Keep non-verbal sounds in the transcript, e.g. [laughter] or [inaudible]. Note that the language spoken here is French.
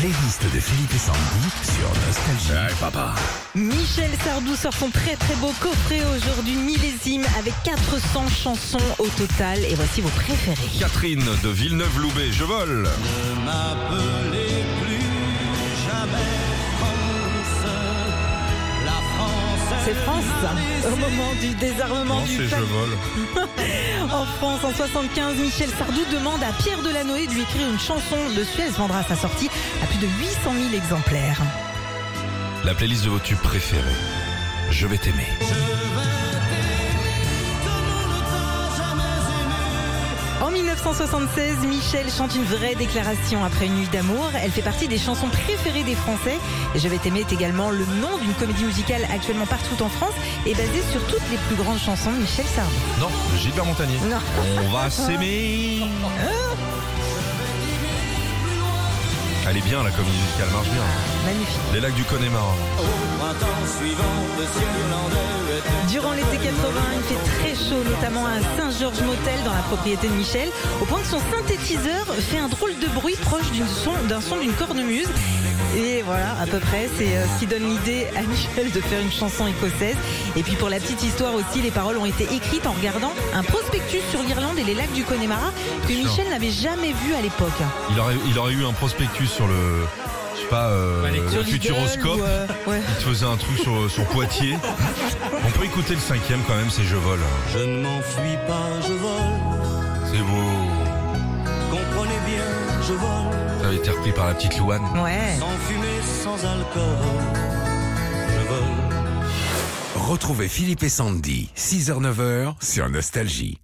playlist de Philippe et Sandy sur Nostalgie. papa. Michel Sardou sort son très très beau coffret aujourd'hui millésime avec 400 chansons au total et voici vos préférés. Catherine de Villeneuve-Loubet, je vole. C'est France, au moment du désarmement Non, du je vole. [laughs] En France, en 75, Michel Sardou demande à Pierre Delanoë de lui écrire une chanson. Le Suez vendra sa sortie à plus de 800 000 exemplaires. La playlist de vos tubes préférés. Je vais t'aimer. 1976, Michel chante une vraie déclaration après une nuit d'amour. Elle fait partie des chansons préférées des Français. Je vais t'aimer est également le nom d'une comédie musicale actuellement partout en France et basée sur toutes les plus grandes chansons de Michel Sardou. Non, Gilbert Montagnier. Non. On va s'aimer. Elle est bien, la comédie musicale marche bien. Magnifique. Les lacs du Connemara. Au printemps suivant, le ciel notamment à Saint-Georges Motel dans la propriété de Michel, au point que son synthétiseur fait un drôle de bruit proche son- d'un son d'une cornemuse. Et voilà, à peu près, c'est euh, ce qui donne l'idée à Michel de faire une chanson écossaise. Et puis pour la petite histoire aussi, les paroles ont été écrites en regardant un prospectus sur l'Irlande et les lacs du Connemara que. Michel n'avait jamais vu à l'époque. Il aurait, il aurait eu un prospectus sur le. Pas, euh, Futuroscope. euh, ouais. Il te faisait un truc sur, sur Poitiers. On peut écouter le cinquième quand même, c'est Je vole. Je ne m'enfuis pas, je vole. C'est beau. Comprenez bien, je vole. Ça avait été repris par la petite Louane. Ouais. Sans fumée, sans alcool. Je vole. Retrouvez Philippe et Sandy, 6h-9h sur Nostalgie.